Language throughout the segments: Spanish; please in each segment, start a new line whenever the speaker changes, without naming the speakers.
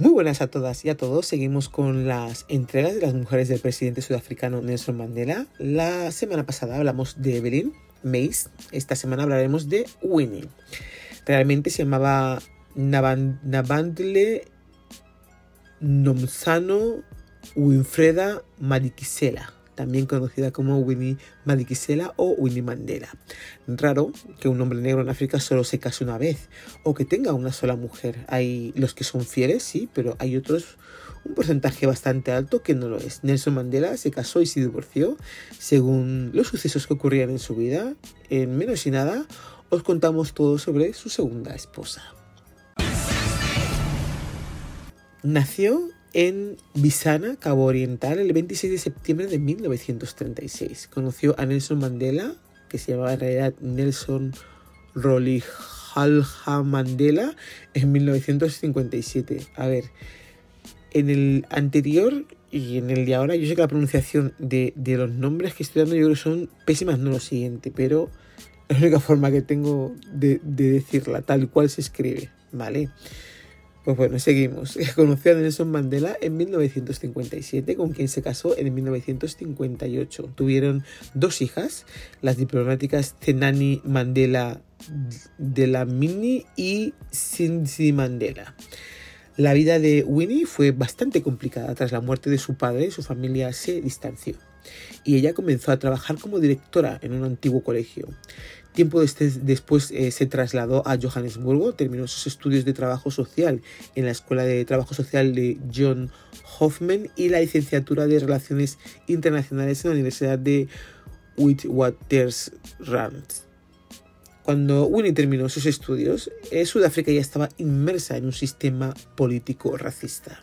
Muy buenas a todas y a todos. Seguimos con las entregas de las mujeres del presidente sudafricano Nelson Mandela. La semana pasada hablamos de Evelyn Mace. Esta semana hablaremos de Winnie. Realmente se llamaba Nabandle Nomsano Winfreda Madikizela también conocida como Winnie Madikizela o Winnie Mandela. Raro que un hombre negro en África solo se case una vez o que tenga una sola mujer. Hay los que son fieles, sí, pero hay otros, un porcentaje bastante alto que no lo es. Nelson Mandela se casó y se divorció según los sucesos que ocurrían en su vida. En menos y nada os contamos todo sobre su segunda esposa. Nació en Visana, Cabo Oriental, el 26 de septiembre de 1936. Conoció a Nelson Mandela, que se llamaba en realidad Nelson Rolihlahla Mandela, en 1957. A ver, en el anterior y en el de ahora, yo sé que la pronunciación de, los nombres que estoy dando yo creo que son pésimas, no lo siguiente, pero es la única forma que tengo de, de decirla, tal cual se escribe, ¿vale? Pues bueno, seguimos. Conoció a Nelson Mandela en 1957, con quien se casó en 1958. Tuvieron dos hijas, las diplomáticas Zenani Mandela de la Mini y Cindy Mandela. La vida de Winnie fue bastante complicada. Tras la muerte de su padre, su familia se distanció y ella comenzó a trabajar como directora en un antiguo colegio. Tiempo después eh, se trasladó a Johannesburgo, terminó sus estudios de trabajo social en la Escuela de Trabajo Social de John Hoffman y la licenciatura de Relaciones Internacionales en la Universidad de Witwatersrand. Cuando Winnie terminó sus estudios, eh, Sudáfrica ya estaba inmersa en un sistema político racista,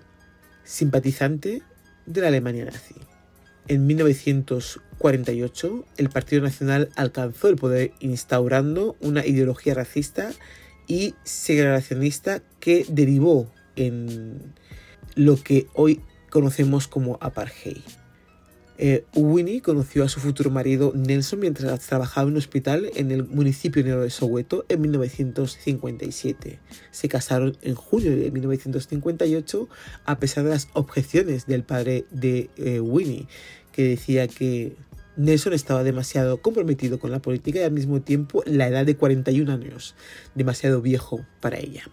simpatizante de la Alemania nazi. En 1948, el Partido Nacional alcanzó el poder instaurando una ideología racista y segregacionista que derivó en lo que hoy conocemos como apartheid. Eh, Winnie conoció a su futuro marido Nelson mientras trabajaba en un hospital en el municipio de Soweto en 1957. Se casaron en julio de 1958 a pesar de las objeciones del padre de eh, Winnie, que decía que Nelson estaba demasiado comprometido con la política y al mismo tiempo la edad de 41 años, demasiado viejo para ella.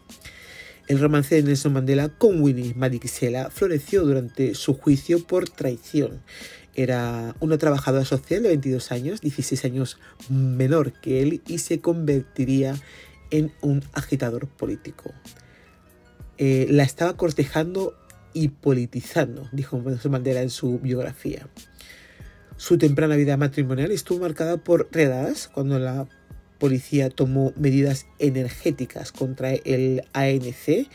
El romance de Nelson Mandela con Winnie Madikizela floreció durante su juicio por traición era una trabajadora social de 22 años, 16 años menor que él, y se convertiría en un agitador político. Eh, la estaba cortejando y politizando, dijo Nelson Mandela en su biografía. Su temprana vida matrimonial estuvo marcada por redadas cuando la policía tomó medidas energéticas contra el ANC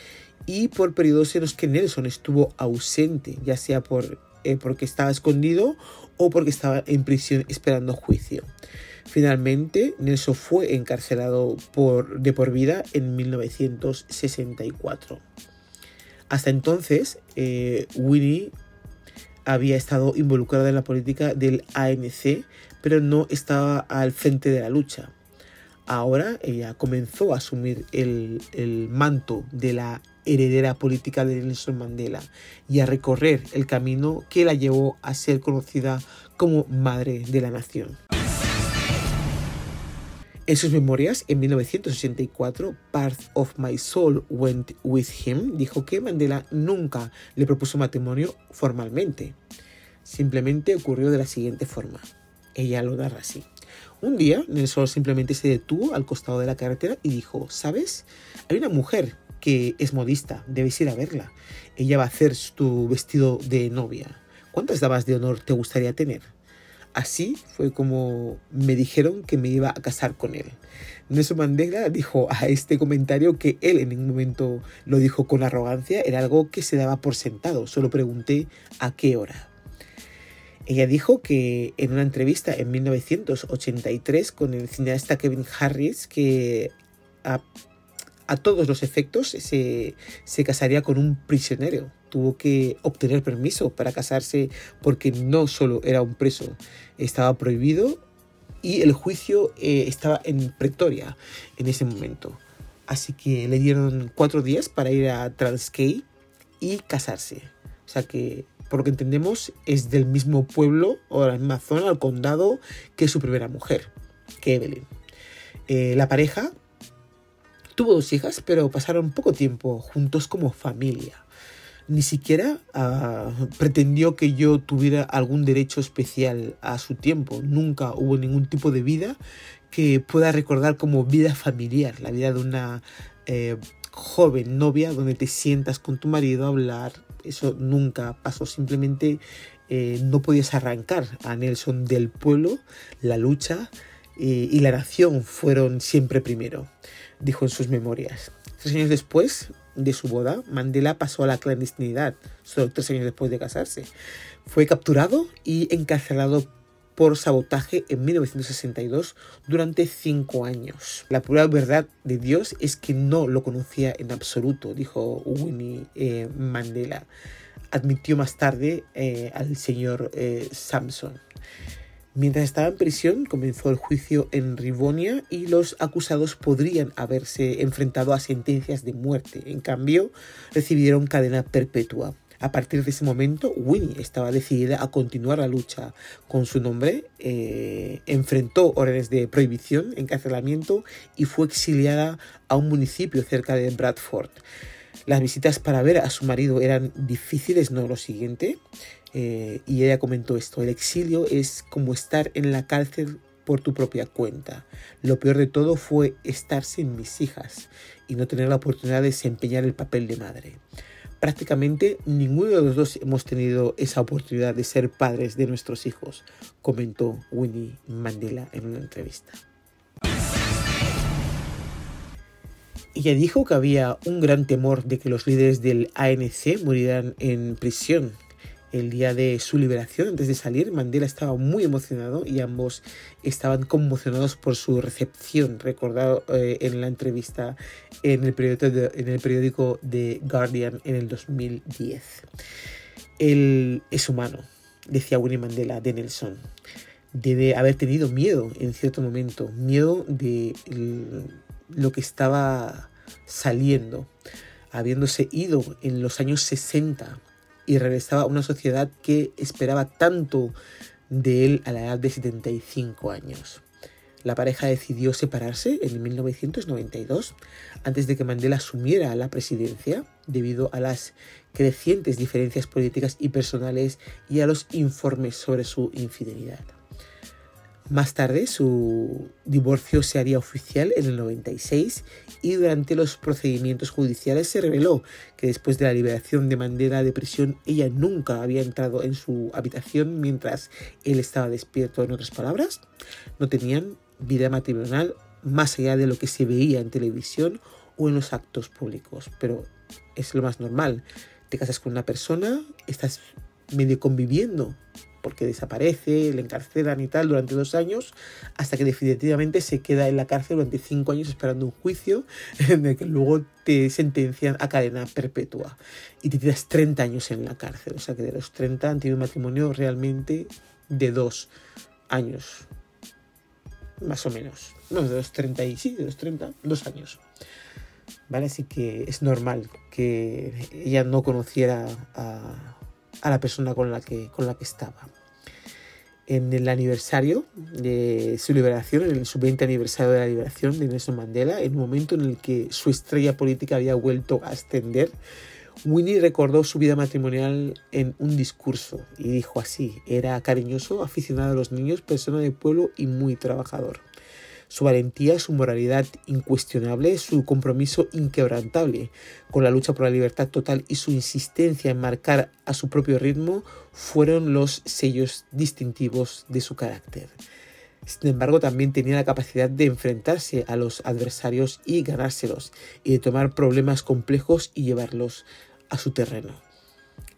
y por periodos en los que Nelson estuvo ausente, ya sea por eh, porque estaba escondido o porque estaba en prisión esperando juicio. Finalmente, Nelson fue encarcelado por, de por vida en 1964. Hasta entonces, eh, Winnie había estado involucrado en la política del ANC, pero no estaba al frente de la lucha. Ahora ella comenzó a asumir el, el manto de la heredera política de Nelson Mandela y a recorrer el camino que la llevó a ser conocida como Madre de la Nación. En sus memorias, en 1984, Part of My Soul Went With Him dijo que Mandela nunca le propuso matrimonio formalmente. Simplemente ocurrió de la siguiente forma. Ella lo narra así. Un día, Nelson simplemente se detuvo al costado de la carretera y dijo, ¿sabes? Hay una mujer que es modista, debes ir a verla. Ella va a hacer tu vestido de novia. ¿Cuántas damas de honor te gustaría tener? Así fue como me dijeron que me iba a casar con él. Nelson Mandela dijo a este comentario que él en ningún momento lo dijo con arrogancia, era algo que se daba por sentado, solo pregunté a qué hora. Ella dijo que en una entrevista en 1983 con el cineasta Kevin Harris que a todos los efectos se, casaría con un prisionero. Tuvo que obtener permiso para casarse porque no solo era un preso, estaba prohibido y el juicio eh, estaba en Pretoria en ese momento. Así que le dieron cuatro días para ir a Transkei y casarse. O sea que, por lo que entendemos, es del mismo pueblo o la misma zona, el condado, que su primera mujer, que Evelyn. Eh, la pareja tuvo dos hijas, pero pasaron poco tiempo juntos como familia. Ni siquiera ah, pretendió que yo tuviera algún derecho especial a su tiempo. Nunca hubo ningún tipo de vida que pueda recordar como vida familiar, la vida de una eh, joven novia donde te sientas con tu marido a hablar. Eso nunca pasó, simplemente eh, no podías arrancar a Nelson del pueblo, la lucha eh, y la nación fueron siempre primero, dijo en sus memorias. Tres años después, de su boda, Mandela pasó a la clandestinidad, solo tres años después de casarse. Fue capturado y encarcelado por sabotaje en 1962 durante cinco años. La pura verdad de Dios es que no lo conocía en absoluto, dijo Winnie eh, Mandela. Admitió más tarde eh, al señor eh, Samson. Mientras estaba en prisión, comenzó el juicio en Rivonia y los acusados podrían haberse enfrentado a sentencias de muerte. En cambio, recibieron cadena perpetua. A partir de ese momento, Winnie estaba decidida a continuar la lucha con su nombre, eh, enfrentó órdenes de prohibición, encarcelamiento y fue exiliada a un municipio cerca de Bradford. Las visitas para ver a su marido eran difíciles, no lo siguiente. Eh, y ella comentó esto, el exilio es como estar en la cárcel por tu propia cuenta. Lo peor de todo fue estar sin mis hijas y no tener la oportunidad de desempeñar el papel de madre. Prácticamente ninguno de los dos hemos tenido esa oportunidad de ser padres de nuestros hijos, comentó Winnie Mandela en una entrevista. Ella dijo que había un gran temor de que los líderes del ANC murieran en prisión el día de su liberación, antes de salir, Mandela estaba muy emocionado y ambos estaban conmocionados por su recepción, recordado eh, en la entrevista en el, periódico de, The Guardian en el 2010. Él es humano, decía Winnie Mandela de Nelson. Debe haber tenido miedo en cierto momento, miedo de lo que estaba saliendo, habiéndose ido en los años 60 y regresaba a una sociedad que esperaba tanto de él a la edad de 75 años. La pareja decidió separarse en 1992 antes de que Mandela asumiera la presidencia debido a las crecientes diferencias políticas y personales y a los informes sobre su infidelidad. Más tarde su divorcio se haría oficial en el 96 y durante los procedimientos judiciales se reveló que después de la liberación de Mandela de prisión ella nunca había entrado en su habitación mientras él estaba despierto. En otras palabras, no tenían vida matrimonial más allá de lo que se veía en televisión o en los actos públicos. Pero es lo más normal. Te casas con una persona, estás medio conviviendo porque desaparece, le encarcelan y tal durante dos años, hasta que definitivamente se queda en la cárcel durante cinco años esperando un juicio en el que luego te sentencian a cadena perpetua y te tiras 30 años en la cárcel. O sea que de los 30 han tenido un matrimonio realmente de dos años, más o menos. No, de los 30 y sí, de los 30, dos años. ¿Vale? Así que es normal que ella no conociera a, a la persona con la que, con la que estaba en el aniversario de su liberación, en su 20 aniversario de la liberación de Nelson Mandela, en un momento en el que su estrella política había vuelto a ascender, Winnie recordó su vida matrimonial en un discurso y dijo así, era cariñoso, aficionado a los niños, persona de pueblo y muy trabajador su valentía, su moralidad incuestionable, su compromiso inquebrantable con la lucha por la libertad total y su insistencia en marcar a su propio ritmo fueron los sellos distintivos de su carácter. Sin embargo, también tenía la capacidad de enfrentarse a los adversarios y ganárselos, y de tomar problemas complejos y llevarlos a su terreno.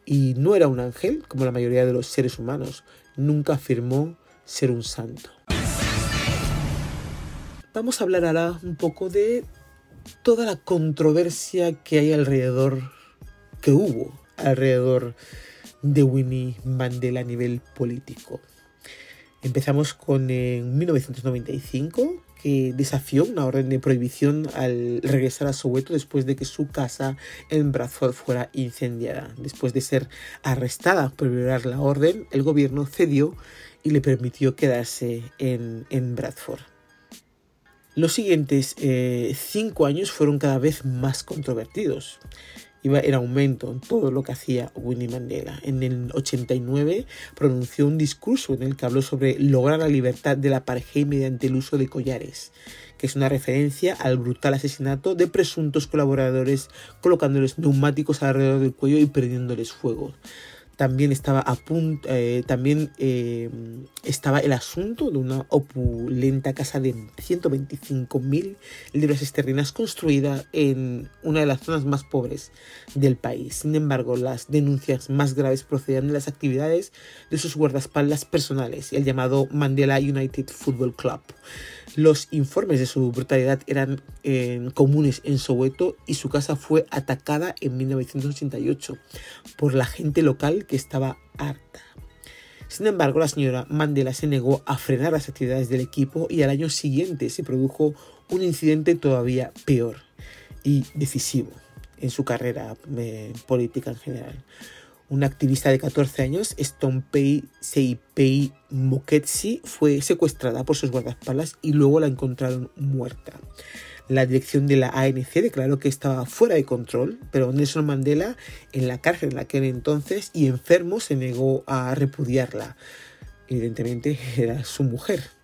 Y no era un ángel, como la mayoría de los seres humanos, nunca afirmó ser un santo vamos a hablar ahora un poco de toda la controversia que hay alrededor, que hubo alrededor de Winnie Mandela a nivel político. Empezamos con en 1995, que desafió una orden de prohibición al regresar a Soweto después de que su casa en Bradford fuera incendiada. Después de ser arrestada por violar la orden, el gobierno cedió y le permitió quedarse en Bradford. Los siguientes eh, cinco años fueron cada vez más controvertidos. Iba en aumento en todo lo que hacía Winnie Mandela. En el 89 pronunció un discurso en el que habló sobre lograr la libertad de la pareja mediante el uso de collares, que es una referencia al brutal asesinato de presuntos colaboradores colocándoles neumáticos alrededor del cuello y prendiéndoles fuego también estaba a eh, también eh, estaba el asunto de una opulenta casa de 125.000 libras esterlinas construida en una de las zonas más pobres del país. Sin embargo, las denuncias más graves procedían de las actividades de sus guardaespaldas personales, el llamado Mandela United Football Club. Los informes de su brutalidad eran eh, comunes en Soweto y su casa fue atacada en 1988 por la gente local que estaba harta. Sin embargo, la señora Mandela se negó a frenar las actividades del equipo y al año siguiente se produjo un incidente todavía peor y decisivo en su carrera eh, política en general una activista de 14 años, Stompei Seipei Moketsi, fue secuestrada por sus guardaespaldas y luego la encontraron muerta. La dirección de la ANC declaró que estaba fuera de control, pero Nelson Mandela, en la cárcel en aquel entonces y enfermo, se negó a repudiarla. Evidentemente era su mujer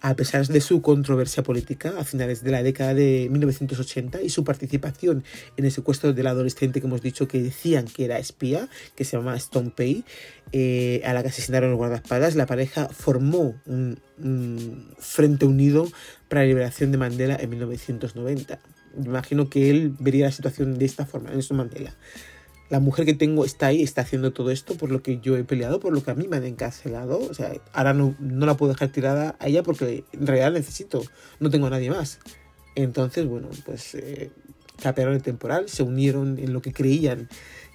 a pesar de su controversia política a finales de la década de 1980 y su participación en el secuestro del adolescente que hemos dicho que decían que era espía, que se llama Stone Pay, eh, a la que asesinaron los guardaespaldas, la pareja formó un, frente unido para la liberación de Mandela en 1990. Imagino que él vería la situación de esta forma, Nelson Mandela la mujer que tengo está ahí, está haciendo todo esto por lo que yo he peleado, por lo que a mí me han encarcelado. O sea, ahora no, no la puedo dejar tirada a ella porque en realidad necesito, no tengo a nadie más. Entonces, bueno, pues eh, el temporal, se unieron en lo que creían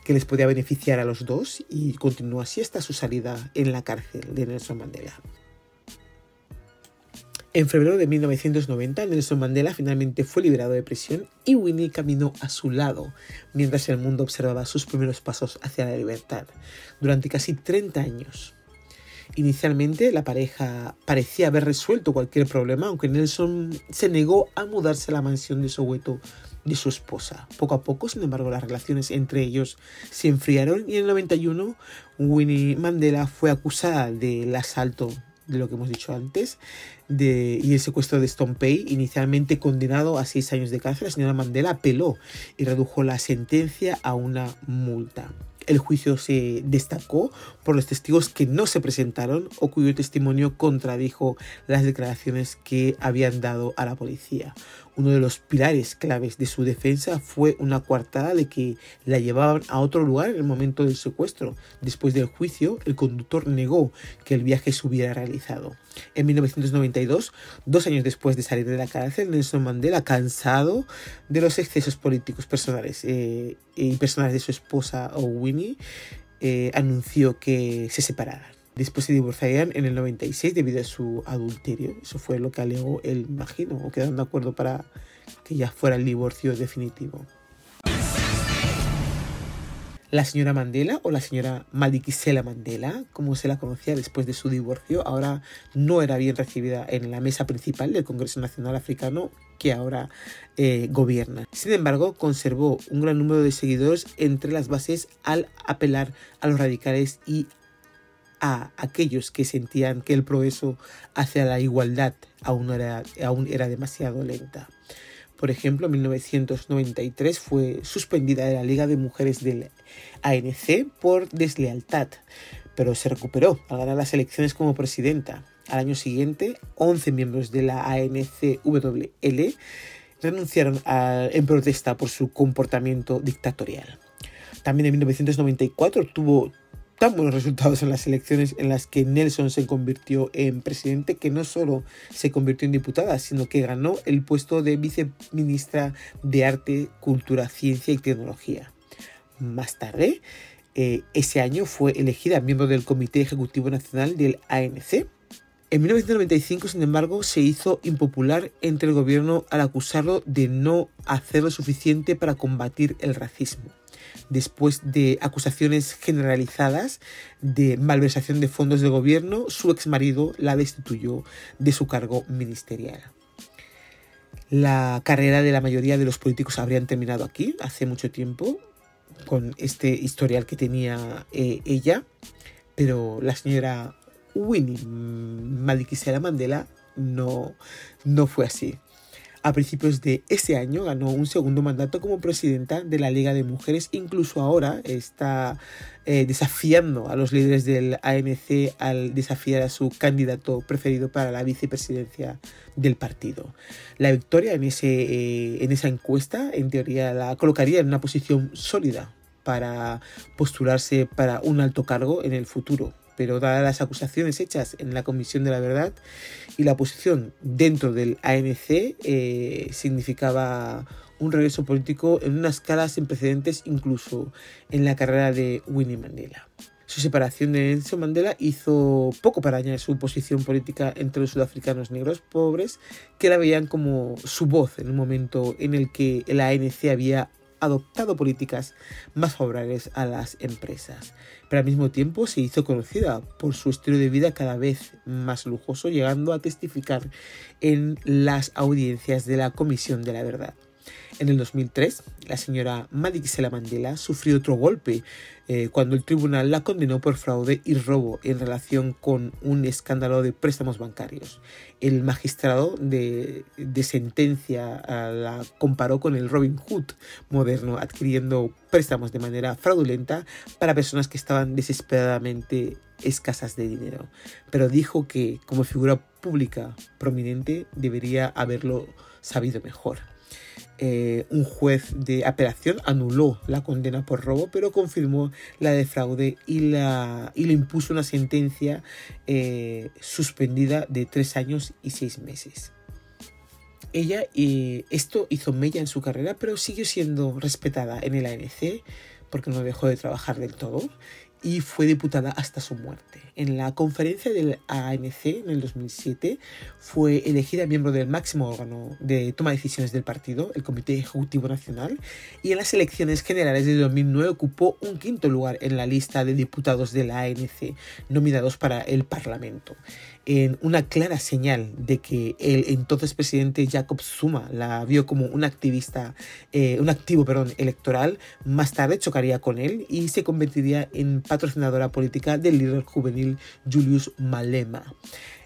que les podía beneficiar a los dos y continuó así hasta su salida en la cárcel de Nelson Mandela. En febrero de 1990, Nelson Mandela finalmente fue liberado de prisión y Winnie caminó a su lado mientras el mundo observaba sus primeros pasos hacia la libertad durante casi 30 años. Inicialmente la pareja parecía haber resuelto cualquier problema, aunque Nelson se negó a mudarse a la mansión de Soweto de su esposa. Poco a poco, sin embargo, las relaciones entre ellos se enfriaron y en el 91 Winnie Mandela fue acusada del asalto de lo que hemos dicho antes, de, y el secuestro de Stompey, inicialmente condenado a seis años de cárcel, la señora Mandela apeló y redujo la sentencia a una multa. El juicio se destacó por los testigos que no se presentaron o cuyo testimonio contradijo las declaraciones que habían dado a la policía. Uno de los pilares claves de su defensa fue una coartada de que la llevaban a otro lugar en el momento del secuestro. Después del juicio, el conductor negó que el viaje se hubiera realizado. En 1992, dos años después de salir de la cárcel, Nelson Mandela, cansado de los excesos políticos personales eh, y personales de su esposa Winnie, eh, anunció que se separaran. Después se divorciarían en el 96 debido a su adulterio. Eso fue lo que alegó él, imagino, o quedaron de acuerdo para que ya fuera el divorcio definitivo. La señora Mandela o la señora Madikizela Mandela, como se la conocía después de su divorcio, ahora no era bien recibida en la mesa principal del Congreso Nacional Africano que ahora eh, gobierna. Sin embargo, conservó un gran número de seguidores entre las bases al apelar a los radicales y a aquellos que sentían que el progreso hacia la igualdad aún era, aún era demasiado lenta. Por ejemplo, en 1993 fue suspendida de la Liga de Mujeres del ANC por deslealtad, pero se recuperó al ganar las elecciones como presidenta. Al año siguiente, 11 miembros de la ANCWL renunciaron en protesta por su comportamiento dictatorial. También en 1994 tuvo tan buenos resultados en las elecciones en las que Nelson se convirtió en presidente que no solo se convirtió en diputada, sino que ganó el puesto de viceministra de Arte, Cultura, Ciencia y Tecnología. Más tarde, eh, ese año fue elegida miembro del Comité Ejecutivo Nacional del ANC. En 1995, sin embargo, se hizo impopular entre el gobierno al acusarlo de no hacer lo suficiente para combatir el racismo, después de acusaciones generalizadas de malversación de fondos del gobierno, su exmarido la destituyó de su cargo ministerial. La carrera de la mayoría de los políticos habrían terminado aquí hace mucho tiempo, con este historial que tenía eh, ella, pero la señora Winnie Madikizela Mandela no, no fue así. A principios de ese año ganó un segundo mandato como presidenta de la Liga de Mujeres. Incluso ahora está eh, desafiando a los líderes del ANC al desafiar a su candidato preferido para la vicepresidencia del partido. La victoria en, ese, eh, en esa encuesta, en teoría, la colocaría en una posición sólida para postularse para un alto cargo en el futuro pero dadas las acusaciones hechas en la Comisión de la Verdad y la posición dentro del ANC, eh, significaba un regreso político en una escala sin precedentes incluso en la carrera de Winnie Mandela. Su separación de Nelson Mandela hizo poco para añadir su posición política entre los sudafricanos negros pobres, que la veían como su voz en un momento en el que el ANC había adoptado políticas más favorables a las empresas, pero al mismo tiempo se hizo conocida por su estilo de vida cada vez más lujoso, llegando a testificar en las audiencias de la Comisión de la Verdad. En el 2003, la señora Madikizela Mandela sufrió otro golpe eh, cuando el tribunal la condenó por fraude y robo en relación con un escándalo de préstamos bancarios. El magistrado de, sentencia la comparó con el Robin Hood moderno, adquiriendo préstamos de manera fraudulenta para personas que estaban desesperadamente escasas de dinero. Pero dijo que como figura pública prominente debería haberlo sabido mejor. Eh, un juez de apelación anuló la condena por robo, pero confirmó la de fraude y, la, y le impuso una sentencia eh, suspendida de tres años y seis meses. Ella, eh, esto hizo mella en su carrera, pero siguió siendo respetada en el ANC porque no dejó de trabajar del todo y fue diputada hasta su muerte. En la conferencia del ANC en el 2007 fue elegida miembro del máximo órgano de toma de decisiones del partido, el Comité Ejecutivo Nacional, y en las elecciones generales de 2009 ocupó un quinto lugar en la lista de diputados del ANC nominados para el Parlamento en una clara señal de que el entonces presidente Jacob Zuma la vio como un activista, eh, un activo perdón, electoral, más tarde chocaría con él y se convertiría en patrocinadora política del líder juvenil Julius Malema.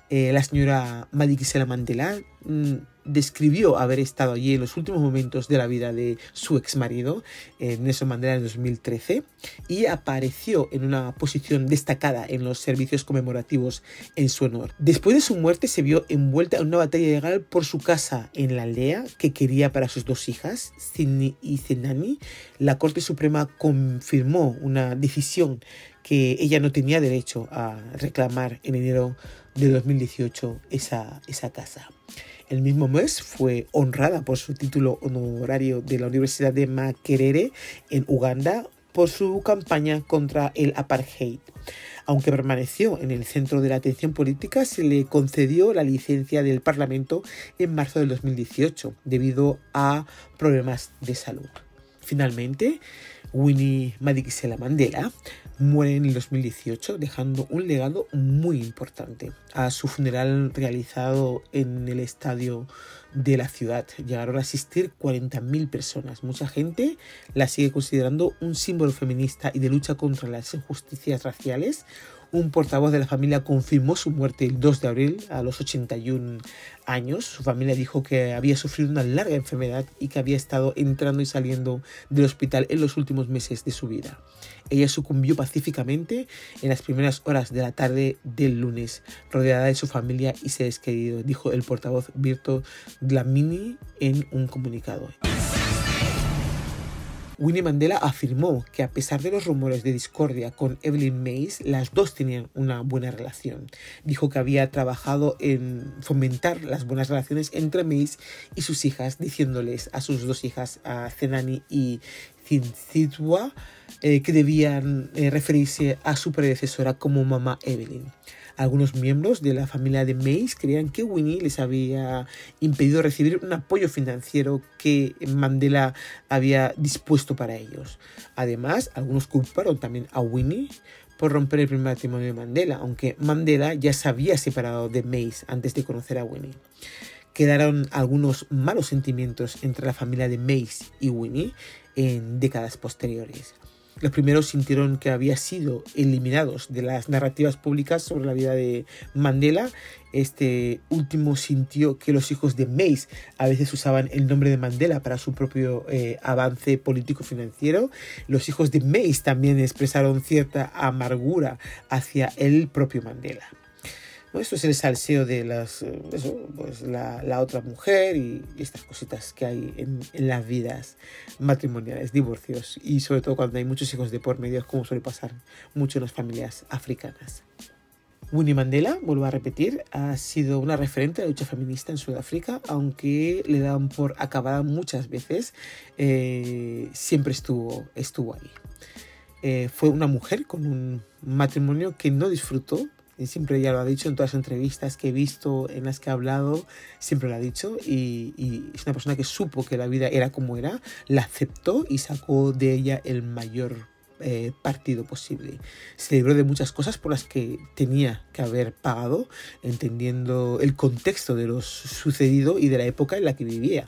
Eh, la señora Madikizela Mandela mm, describió haber estado allí en los últimos momentos de la vida de su ex marido, eh, Nelson Mandela, en 2013, y apareció en una posición destacada en los servicios conmemorativos en su honor. Después de su muerte se vio envuelta en una batalla legal por su casa en la aldea que quería para sus dos hijas, Sidney y Zenani. La Corte Suprema confirmó una decisión que ella no tenía derecho a reclamar en enero de 2018 esa, esa casa. El mismo mes fue honrada por su título honorario de la Universidad de Makerere en Uganda por su campaña contra el apartheid. Aunque permaneció en el centro de la atención política, se le concedió la licencia del Parlamento en marzo del 2018 debido a problemas de salud. Finalmente, Winnie Madikizela Mandela muere en el 2018 dejando un legado muy importante. A su funeral realizado en el estadio de la ciudad llegaron a asistir 40.000 personas. Mucha gente la sigue considerando un símbolo feminista y de lucha contra las injusticias raciales, un portavoz de la familia confirmó su muerte el 2 de abril a los 81 años. Su familia dijo que había sufrido una larga enfermedad y que había estado entrando y saliendo del hospital en los últimos meses de su vida. Ella sucumbió pacíficamente en las primeras horas de la tarde del lunes, rodeada de su familia y se despedido, dijo el portavoz Virto Dlamini en un comunicado. Winnie Mandela afirmó que a pesar de los rumores de discordia con Evelyn Mays, las dos tenían una buena relación. Dijo que había trabajado en fomentar las buenas relaciones entre Mays y sus hijas, diciéndoles a sus dos hijas, a Zenani y Cinzitwa, eh, que debían eh, referirse a su predecesora como mamá Evelyn. Algunos miembros de la familia de Mace creían que Winnie les había impedido recibir un apoyo financiero que Mandela había dispuesto para ellos. Además, algunos culparon también a Winnie por romper el primer matrimonio de Mandela, aunque Mandela ya se había separado de Mace antes de conocer a Winnie. Quedaron algunos malos sentimientos entre la familia de Mace y Winnie en décadas posteriores. Los primeros sintieron que había sido eliminados de las narrativas públicas sobre la vida de Mandela. Este último sintió que los hijos de Mace a veces usaban el nombre de Mandela para su propio eh, avance político-financiero. Los hijos de Mace también expresaron cierta amargura hacia el propio Mandela. Esto es el salseo de las, eh, pues la, otra mujer y, estas cositas que hay en, las vidas matrimoniales, divorcios y sobre todo cuando hay muchos hijos de por medio, como suele pasar mucho en las familias africanas. Winnie Mandela, vuelvo a repetir, ha sido una referente de la lucha feminista en Sudáfrica, aunque le dan por acabada muchas veces, eh, siempre estuvo, estuvo ahí. Eh, fue una mujer con un matrimonio que no disfrutó siempre ya lo ha dicho en todas las entrevistas que he visto, en las que ha hablado, siempre lo ha dicho y, es una persona que supo que la vida era como era, la aceptó y sacó de ella el mayor eh, partido posible. Se libró de muchas cosas por las que tenía que haber pagado, entendiendo el contexto de lo sucedido y de la época en la que vivía.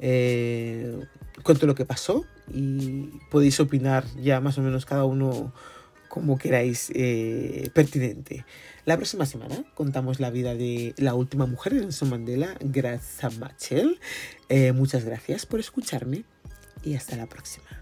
Eh, cuento lo que pasó y podéis opinar ya más o menos cada uno como queráis eh, pertinente. La próxima semana contamos la vida de la última mujer de Nelson Mandela, Graza Machel. Eh, muchas gracias por escucharme y hasta la próxima.